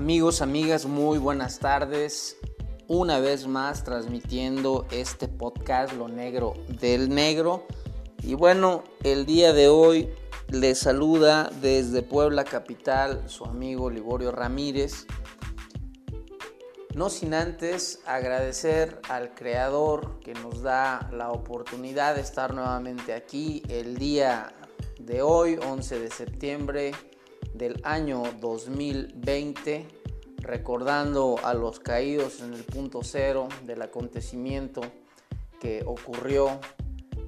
Amigos, amigas, muy buenas tardes. Una vez más transmitiendo este podcast Lo Negro del Negro. Y bueno, el día de hoy les saluda desde Puebla Capital su amigo Liborio Ramírez. No sin antes agradecer al creador que nos da la oportunidad de estar nuevamente aquí el día de hoy, 11 de septiembre del año 2020, recordando a los caídos en el punto cero del acontecimiento que ocurrió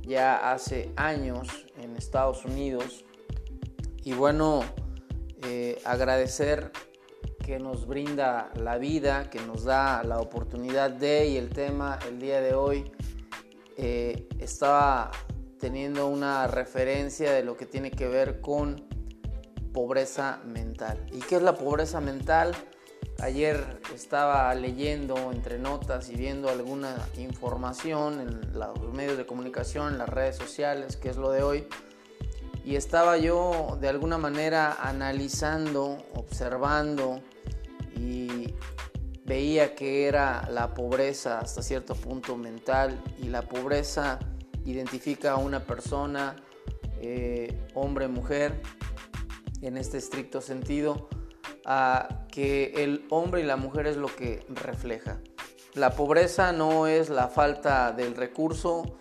ya hace años en Estados Unidos. Y bueno, eh, agradecer que nos brinda la vida, que nos da la oportunidad de, y el tema el día de hoy eh, estaba teniendo una referencia de lo que tiene que ver con pobreza mental. ¿Y qué es la pobreza mental? Ayer estaba leyendo entre notas y viendo alguna información en los medios de comunicación, en las redes sociales, que es lo de hoy, y estaba yo de alguna manera analizando, observando y veía que era la pobreza hasta cierto punto mental y la pobreza identifica a una persona, eh, hombre, mujer, en este estricto sentido, a que el hombre y la mujer es lo que refleja. La pobreza no es la falta del recurso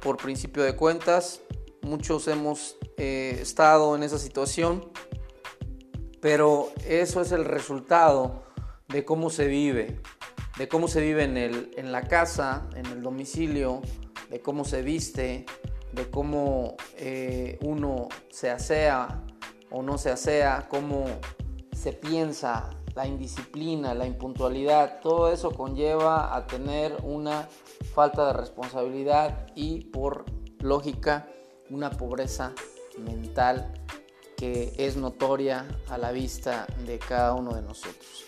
por principio de cuentas. Muchos hemos eh, estado en esa situación, pero eso es el resultado de cómo se vive, de cómo se vive en, el, en la casa, en el domicilio, de cómo se viste, de cómo eh, uno se asea, o no se asea, cómo se piensa, la indisciplina, la impuntualidad, todo eso conlleva a tener una falta de responsabilidad y por lógica una pobreza mental que es notoria a la vista de cada uno de nosotros.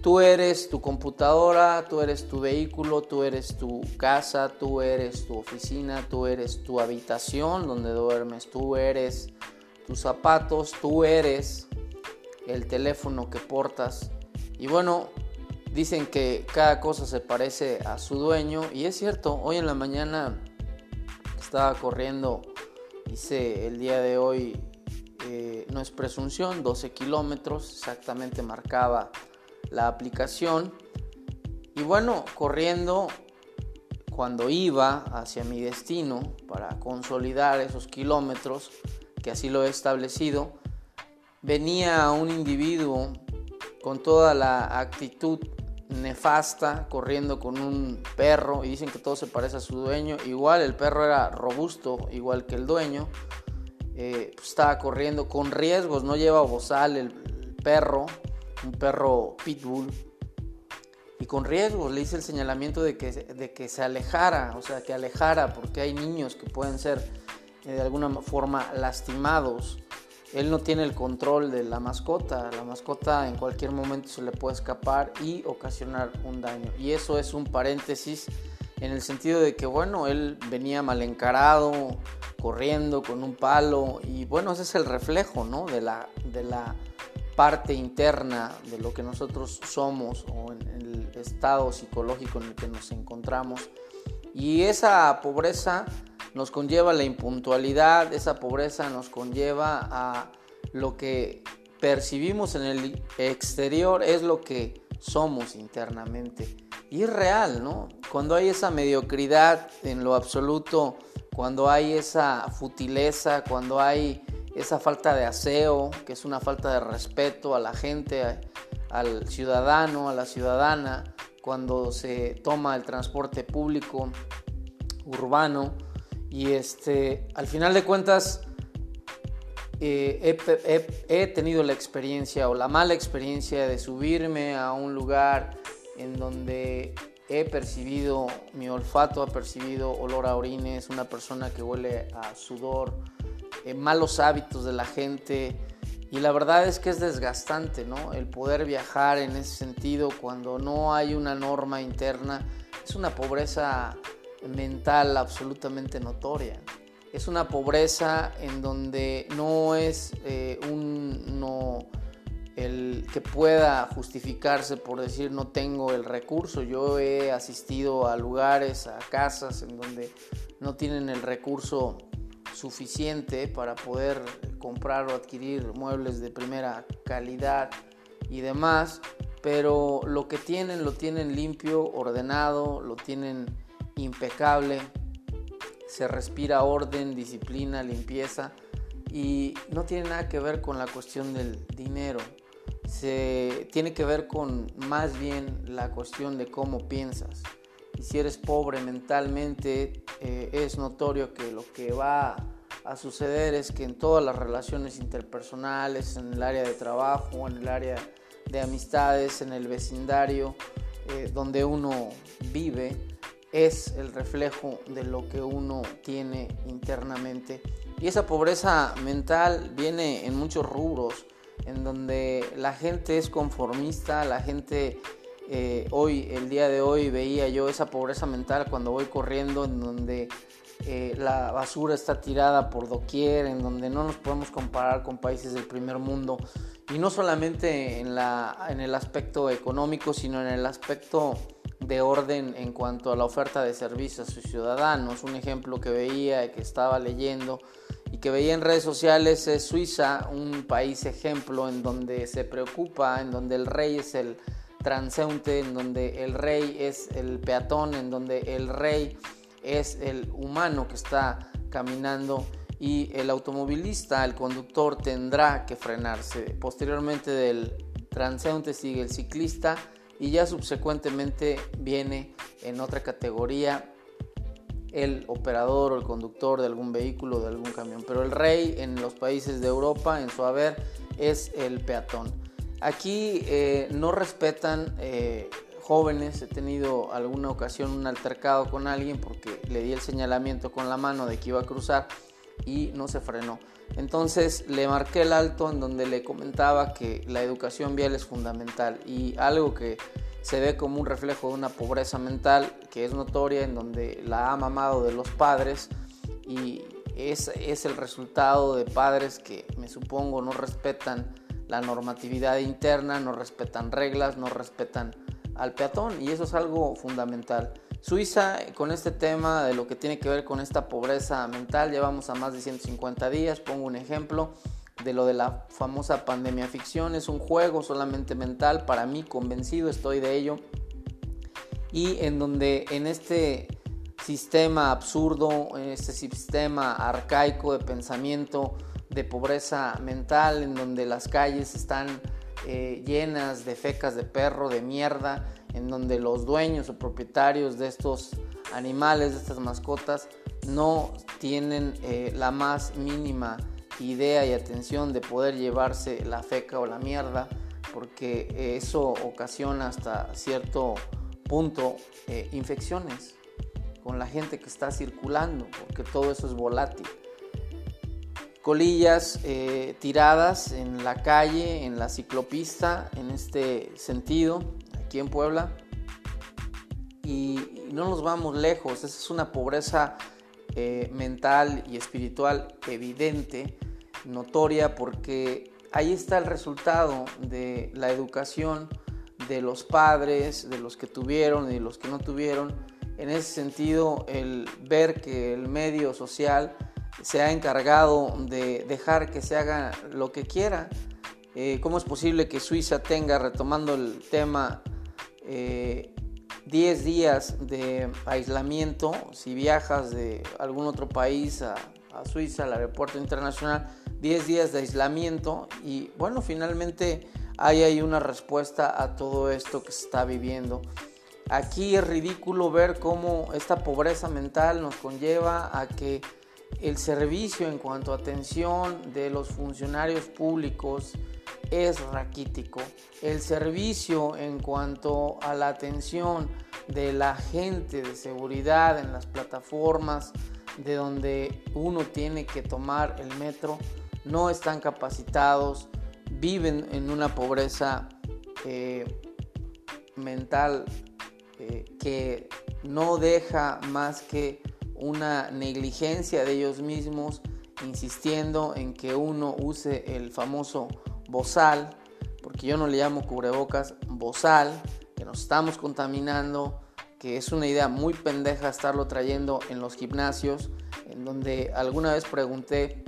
Tú eres tu computadora, tú eres tu vehículo, tú eres tu casa, tú eres tu oficina, tú eres tu habitación donde duermes, tú eres tus zapatos, tú eres el teléfono que portas. Y bueno, dicen que cada cosa se parece a su dueño y es cierto, hoy en la mañana estaba corriendo, hice el día de hoy, eh, no es presunción, 12 kilómetros, exactamente marcaba la aplicación. Y bueno, corriendo cuando iba hacia mi destino para consolidar esos kilómetros, que así lo he establecido, venía un individuo con toda la actitud nefasta, corriendo con un perro y dicen que todo se parece a su dueño. Igual el perro era robusto, igual que el dueño. Eh, pues estaba corriendo con riesgos, no lleva bozal el, perro, un perro pitbull. Y con riesgos le hice el señalamiento de que, de que se alejara, o sea, que alejara, porque hay niños que pueden ser eh, de alguna forma lastimados. Él no tiene el control de la mascota. La mascota en cualquier momento se le puede escapar y ocasionar un daño. Y eso es un paréntesis en el sentido de que, bueno, él venía mal encarado, corriendo con un palo. Y bueno, ese es el reflejo, ¿no? De la, de la parte interna de lo que nosotros somos o en el estado psicológico en el que nos encontramos. Y esa pobreza nos conlleva la impuntualidad, esa pobreza nos conlleva a lo que percibimos en el exterior es lo que somos internamente. Y es real, ¿no? Cuando hay esa mediocridad en lo absoluto, cuando hay esa futileza, cuando hay esa falta de aseo, que es una falta de respeto a la gente, al ciudadano, a la ciudadana, cuando se toma el transporte público urbano, y este, al final de cuentas, eh, he, tenido la experiencia o la mala experiencia de subirme a un lugar en donde he percibido, mi olfato ha percibido olor a orines, una persona que huele a sudor, eh, malos hábitos de la gente. Y la verdad es que es desgastante, ¿no? El poder viajar en ese sentido cuando no hay una norma interna es una pobreza mental absolutamente notoria. Es una pobreza en donde no es eh, un, el que pueda justificarse por decir no tengo el recurso. Yo he asistido a lugares, a casas en donde no tienen el recurso suficiente para poder comprar o adquirir muebles de primera calidad y demás, pero lo que tienen lo tienen limpio, ordenado, lo tienen impecable, se respira orden, disciplina, limpieza y no tiene nada que ver con la cuestión del dinero se tiene que ver con más bien la cuestión de cómo piensas. Y si eres pobre mentalmente, eh, es notorio que lo que va a suceder es que en todas las relaciones interpersonales, en el área de trabajo, en el área de amistades, en el vecindario eh, donde uno vive, es el reflejo de lo que uno tiene internamente. Y esa pobreza mental viene en muchos rubros en donde la gente es conformista, la gente eh, hoy, el día de hoy veía yo esa pobreza mental cuando voy corriendo, en donde eh, la basura está tirada por doquier, en donde no nos podemos comparar con países del primer mundo, y no solamente en, la, en el aspecto económico, sino en el aspecto de orden en cuanto a la oferta de servicios a sus ciudadanos. Un ejemplo que veía, que estaba leyendo, y que veía en redes sociales es Suiza, un país ejemplo en donde se preocupa, en donde el rey es el transeúnte, en donde el rey es el peatón, en donde el rey es el humano que está caminando y el automovilista, el conductor tendrá que frenarse. Posteriormente del transeúnte sigue el ciclista y ya subsecuentemente viene en otra categoría el operador o el conductor de algún vehículo, de algún camión. Pero el rey en los países de Europa, en su haber, es el peatón. Aquí eh, no respetan eh, jóvenes. He tenido alguna ocasión un altercado con alguien porque le di el señalamiento con la mano de que iba a cruzar y no se frenó. Entonces le marqué el alto en donde le comentaba que la educación vial es fundamental y algo que se ve como un reflejo de una pobreza mental que es notoria en donde la ha mamado de los padres y es, es el resultado de padres que me supongo no respetan la normatividad interna, no respetan reglas, no respetan al peatón y eso es algo fundamental. Suiza con este tema de lo que tiene que ver con esta pobreza mental, llevamos a más de 150 días, pongo un ejemplo, de lo de la famosa pandemia ficción. Es un juego solamente mental, para mí convencido estoy de ello. Y en donde en este sistema absurdo, en este sistema arcaico de pensamiento, de pobreza mental, en donde las calles están eh, llenas de fecas de perro, de mierda, en donde los dueños o propietarios de estos animales, de estas mascotas, no tienen eh, la más mínima idea y atención de poder llevarse la feca o la mierda, porque eso ocasiona hasta cierto punto eh, infecciones con la gente que está circulando, porque todo eso es volátil. Colillas eh, tiradas en la calle, en la ciclopista, en este sentido, aquí en Puebla. Y no nos vamos lejos, esa es una pobreza eh, mental y espiritual evidente notoria porque ahí está el resultado de la educación de los padres, de los que tuvieron y de los que no tuvieron. En ese sentido, el ver que el medio social se ha encargado de dejar que se haga lo que quiera. Eh, ¿Cómo es posible que Suiza tenga, retomando el tema, 10 eh, días de aislamiento si viajas de algún otro país a, Suiza, al aeropuerto internacional? 10 días de aislamiento y bueno, finalmente hay ahí una respuesta a todo esto que se está viviendo. Aquí es ridículo ver cómo esta pobreza mental nos conlleva a que el servicio en cuanto a atención de los funcionarios públicos es raquítico. El servicio en cuanto a la atención de la gente de seguridad en las plataformas de donde uno tiene que tomar el metro no están capacitados, viven en una pobreza eh, mental eh, que no deja más que una negligencia de ellos mismos, insistiendo en que uno use el famoso bozal, porque yo no le llamo cubrebocas bozal, que nos estamos contaminando, que es una idea muy pendeja estarlo trayendo en los gimnasios, en donde alguna vez pregunté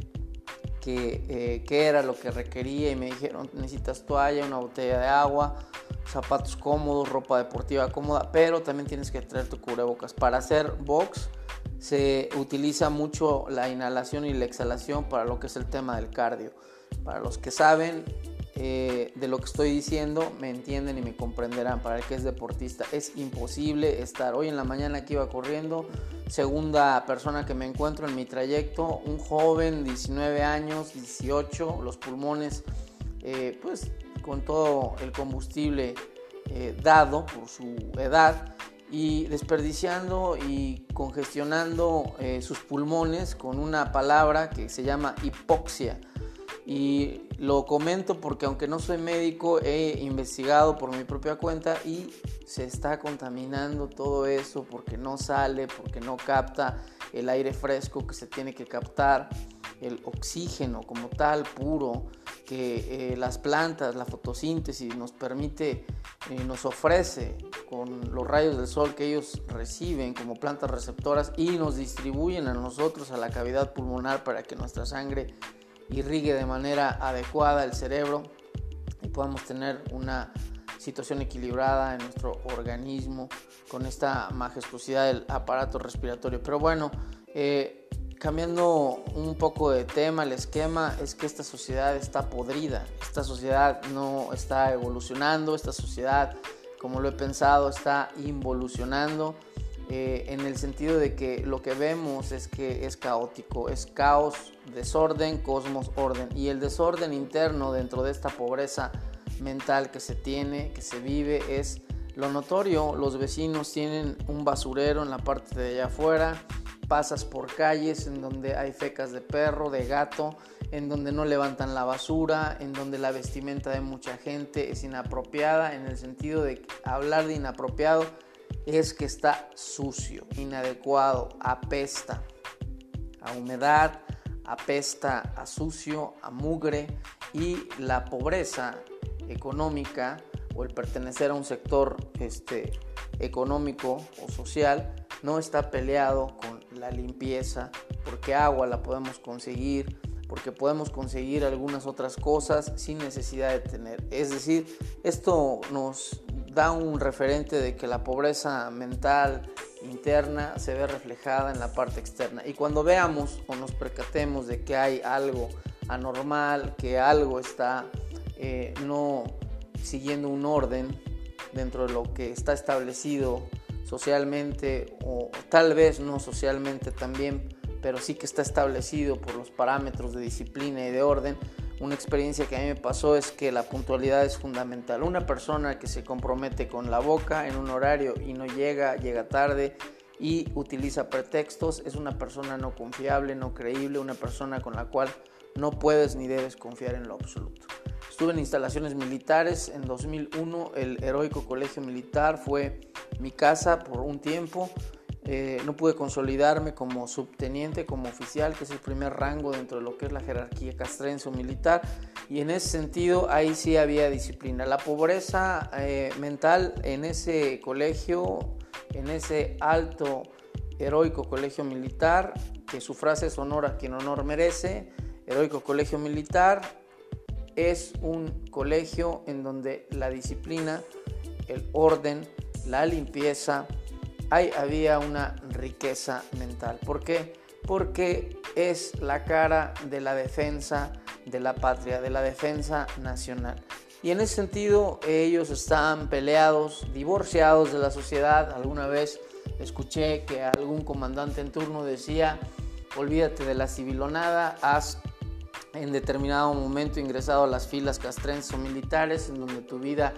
eh, qué era lo que requería y me dijeron necesitas toalla, una botella de agua, zapatos cómodos, ropa deportiva cómoda, pero también tienes que traer tu cubrebocas. Para hacer box se utiliza mucho la inhalación y la exhalación para lo que es el tema del cardio. Para los que saben, eh, de lo que estoy diciendo me entienden y me comprenderán. Para el que es deportista es imposible estar. Hoy en la mañana que iba corriendo, segunda persona que me encuentro en mi trayecto, un joven, 19 años, 18, los pulmones, eh, pues con todo el combustible eh, dado por su edad y desperdiciando y congestionando sus pulmones con una palabra que se llama hipoxia y lo comento porque aunque no soy médico, he investigado por mi propia cuenta y se está contaminando todo eso porque no sale, porque no capta el aire fresco que se tiene que captar, el oxígeno como tal, puro, que eh, las plantas, la fotosíntesis nos permite, eh, nos ofrece con los rayos del sol que ellos reciben como plantas receptoras y nos distribuyen a nosotros, a la cavidad pulmonar para que nuestra sangre irrigue de manera adecuada el cerebro y podamos tener una situación equilibrada en nuestro organismo con esta majestuosidad del aparato respiratorio. Pero bueno, eh, cambiando un poco de tema, el esquema es que esta sociedad está podrida, esta sociedad no está evolucionando, esta sociedad, como lo he pensado, está involucionando eh, en el sentido de que lo que vemos es que es caótico, es caos, desorden, cosmos, orden. Y el desorden interno dentro de esta pobreza mental que se tiene, que se vive, es lo notorio. Los vecinos tienen un basurero en la parte de allá afuera, pasas por calles en donde hay fecas de perro, de gato, en donde no levantan la basura, en donde la vestimenta de mucha gente es inapropiada, en el sentido de hablar de inapropiado es que está sucio, inadecuado, apesta a humedad, apesta a sucio, a mugre y la pobreza económica o el pertenecer a un sector este, económico o social no está peleado con la limpieza, porque agua la podemos conseguir, porque podemos conseguir algunas otras cosas sin necesidad de tener. Es decir, esto nos da un referente de que la pobreza mental interna se ve reflejada en la parte externa. Y cuando veamos o nos percatemos de que hay algo anormal, que algo está eh, no siguiendo un orden dentro de lo que está establecido socialmente o tal vez no socialmente también, pero sí que está establecido por los parámetros de disciplina y de orden, una experiencia que a mí me pasó es que la puntualidad es fundamental. Una persona que se compromete con la boca en un horario y no llega, llega tarde y utiliza pretextos, es una persona no confiable, no creíble, una persona con la cual no puedes ni debes confiar en lo absoluto. Estuve en instalaciones militares en 2001, el heroico colegio militar fue mi casa por un tiempo. Eh, no pude consolidarme como subteniente, como oficial, que es el primer rango dentro de lo que es la jerarquía castrense militar, y en ese sentido ahí sí había disciplina. La pobreza eh, mental en ese colegio, en ese alto, heroico colegio militar, que su frase es honor a quien honor merece, heroico colegio militar, es un colegio en donde la disciplina, el orden, la limpieza, ahí había una riqueza mental. ¿Por qué? Porque es la cara de la defensa de la patria, de la defensa nacional. Y en ese sentido ellos están peleados, divorciados de la sociedad. Alguna vez escuché que algún comandante en turno decía, olvídate de la civilonada, has en determinado momento ingresado a las filas castrenses o militares, en donde tu vida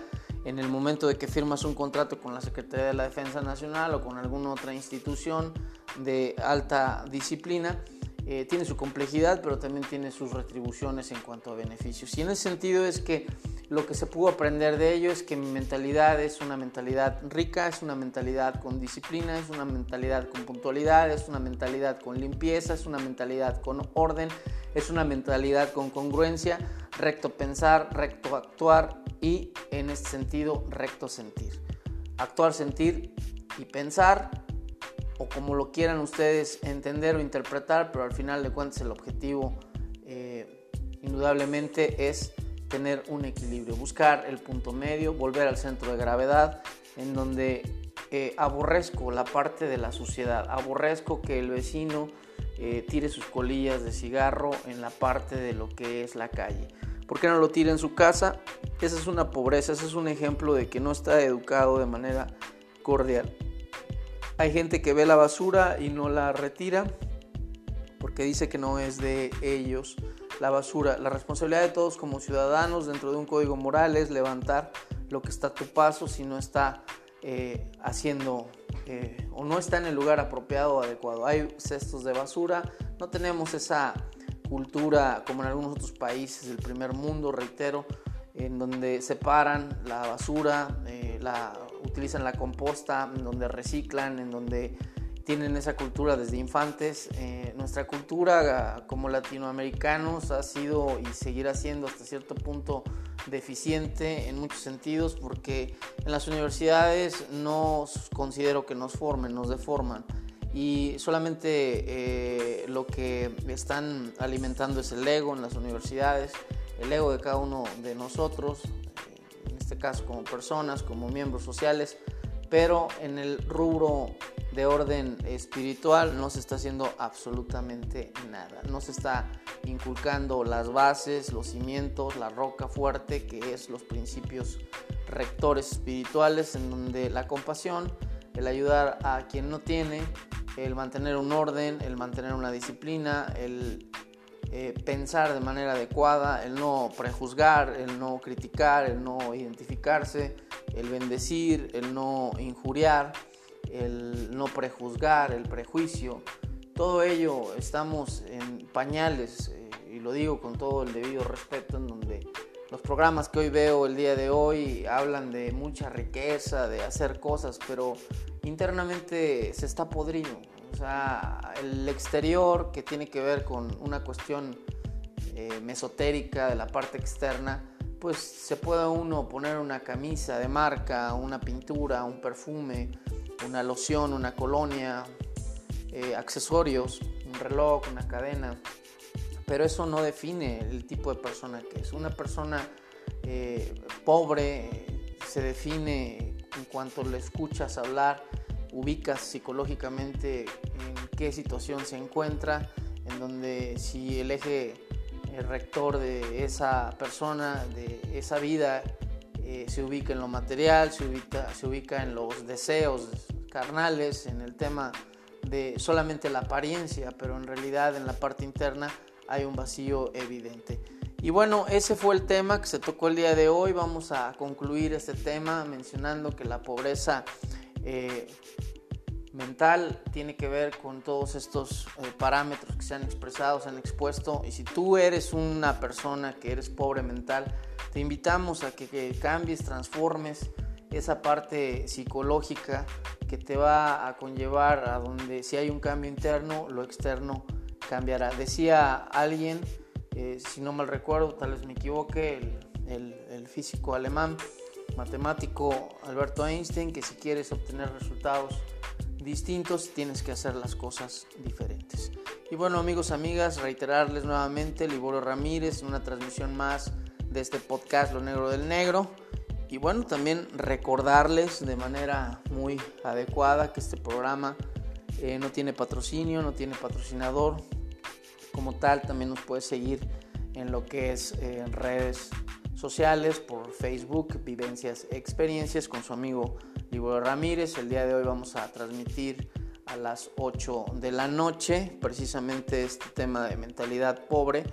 en el momento de que firmas un contrato con la Secretaría de la Defensa Nacional o con alguna otra institución de alta disciplina, eh, tiene su complejidad, pero también tiene sus retribuciones en cuanto a beneficios. Y en ese sentido es que lo que se pudo aprender de ello es que mi mentalidad es una mentalidad rica, es una mentalidad con disciplina, es una mentalidad con puntualidad, es una mentalidad con limpieza, es una mentalidad con orden, es una mentalidad con congruencia, recto pensar, recto actuar y en este sentido recto sentir. Actuar, sentir y pensar o como lo quieran ustedes entender o interpretar, pero al final de cuentas el objetivo eh, indudablemente es tener un equilibrio, buscar el punto medio, volver al centro de gravedad, en donde eh, aborrezco la parte de la suciedad, aborrezco que el vecino eh, tire sus colillas de cigarro en la parte de lo que es la calle. ¿Por qué no lo tira en su casa? Esa es una pobreza, ese es un ejemplo de que no está educado de manera cordial. Hay gente que ve la basura y no la retira porque dice que no es de ellos la basura. La responsabilidad de todos como ciudadanos dentro de un código moral es levantar lo que está a tu paso si no está eh, haciendo eh, o no está en el lugar apropiado o adecuado. Hay cestos de basura, no tenemos esa cultura como en algunos otros países del primer mundo, reitero, en donde separan la basura, eh, la, utilizan la composta, en donde reciclan, en donde tienen esa cultura desde infantes. Eh, nuestra cultura como latinoamericanos ha sido y seguirá siendo hasta cierto punto deficiente en muchos sentidos porque en las universidades no considero que nos formen, nos deforman y solamente eh, lo que están alimentando es el ego en las universidades el ego de cada uno de nosotros, en este caso como personas, como miembros sociales, pero en el rubro de orden espiritual no se está haciendo absolutamente nada. No se está inculcando las bases, los cimientos, la roca fuerte, que es los principios rectores espirituales, en donde la compasión, el ayudar a quien no tiene, el mantener un orden, el mantener una disciplina, el eh, pensar de manera adecuada, el no prejuzgar, el no criticar, el no identificarse, el bendecir, el no injuriar, el no prejuzgar, el prejuicio. Todo ello estamos en pañales, eh, y lo digo con todo el debido respeto, en donde los programas que hoy veo el día de hoy hablan de mucha riqueza, de hacer cosas, pero internamente se está podrido. O sea, el exterior que tiene que ver con una cuestión eh, mesotérica de la parte externa, pues se puede uno poner una camisa de marca, una pintura, un perfume, una loción, una colonia, eh, accesorios, un reloj, una cadena, pero eso no define el tipo de persona que es. Una persona eh, pobre se define en cuanto le escuchas hablar ubicas psicológicamente en qué situación se encuentra, en donde si el eje rector de esa persona, de esa vida, eh, se ubica en lo material, se ubica, se ubica en los deseos carnales, en el tema de solamente la apariencia, pero en realidad en la parte interna hay un vacío evidente. Y bueno, ese fue el tema que se tocó el día de hoy. Vamos a concluir este tema mencionando que la pobreza eh, mental tiene que ver con todos estos eh, parámetros que se han expresado, se han expuesto. Y si tú eres una persona que eres pobre mental, te invitamos a que, que cambies, transformes esa parte psicológica que te va a conllevar a donde si hay un cambio interno, lo externo cambiará. Decía alguien, eh, si no mal recuerdo, tal vez me equivoque, el físico alemán, matemático Alberto Einstein, que si quieres obtener resultados distintos, tienes que hacer las cosas diferentes. Y bueno amigos, amigas, reiterarles nuevamente, Liborio Ramírez, una transmisión más de este podcast Lo Negro del Negro. Y bueno, también recordarles de manera muy adecuada que este programa eh, no tiene patrocinio, no tiene patrocinador. Como tal, también nos puede seguir en lo que es eh, redes sociales por Facebook, Vivencias Experiencias con su amigo Liborio Ramírez. El día de hoy vamos a transmitir a las 8 de la noche precisamente este tema de mentalidad pobre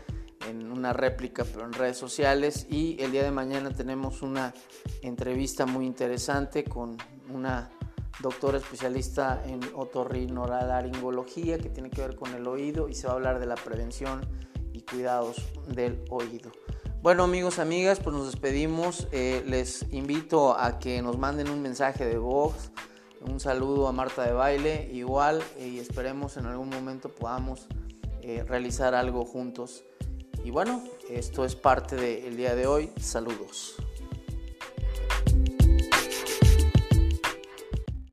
en una réplica pero en redes sociales y el día de mañana tenemos una entrevista muy interesante con una doctora especialista en otorrinolaringología que tiene que ver con el oído y se va a hablar de la prevención y cuidados del oído. Bueno amigos, amigas, pues nos despedimos. Eh, les invito a que nos manden un mensaje de voz, un saludo a Marta de Baile, igual, y esperemos en algún momento podamos eh, realizar algo juntos. Y bueno, esto es parte del día de hoy. Saludos.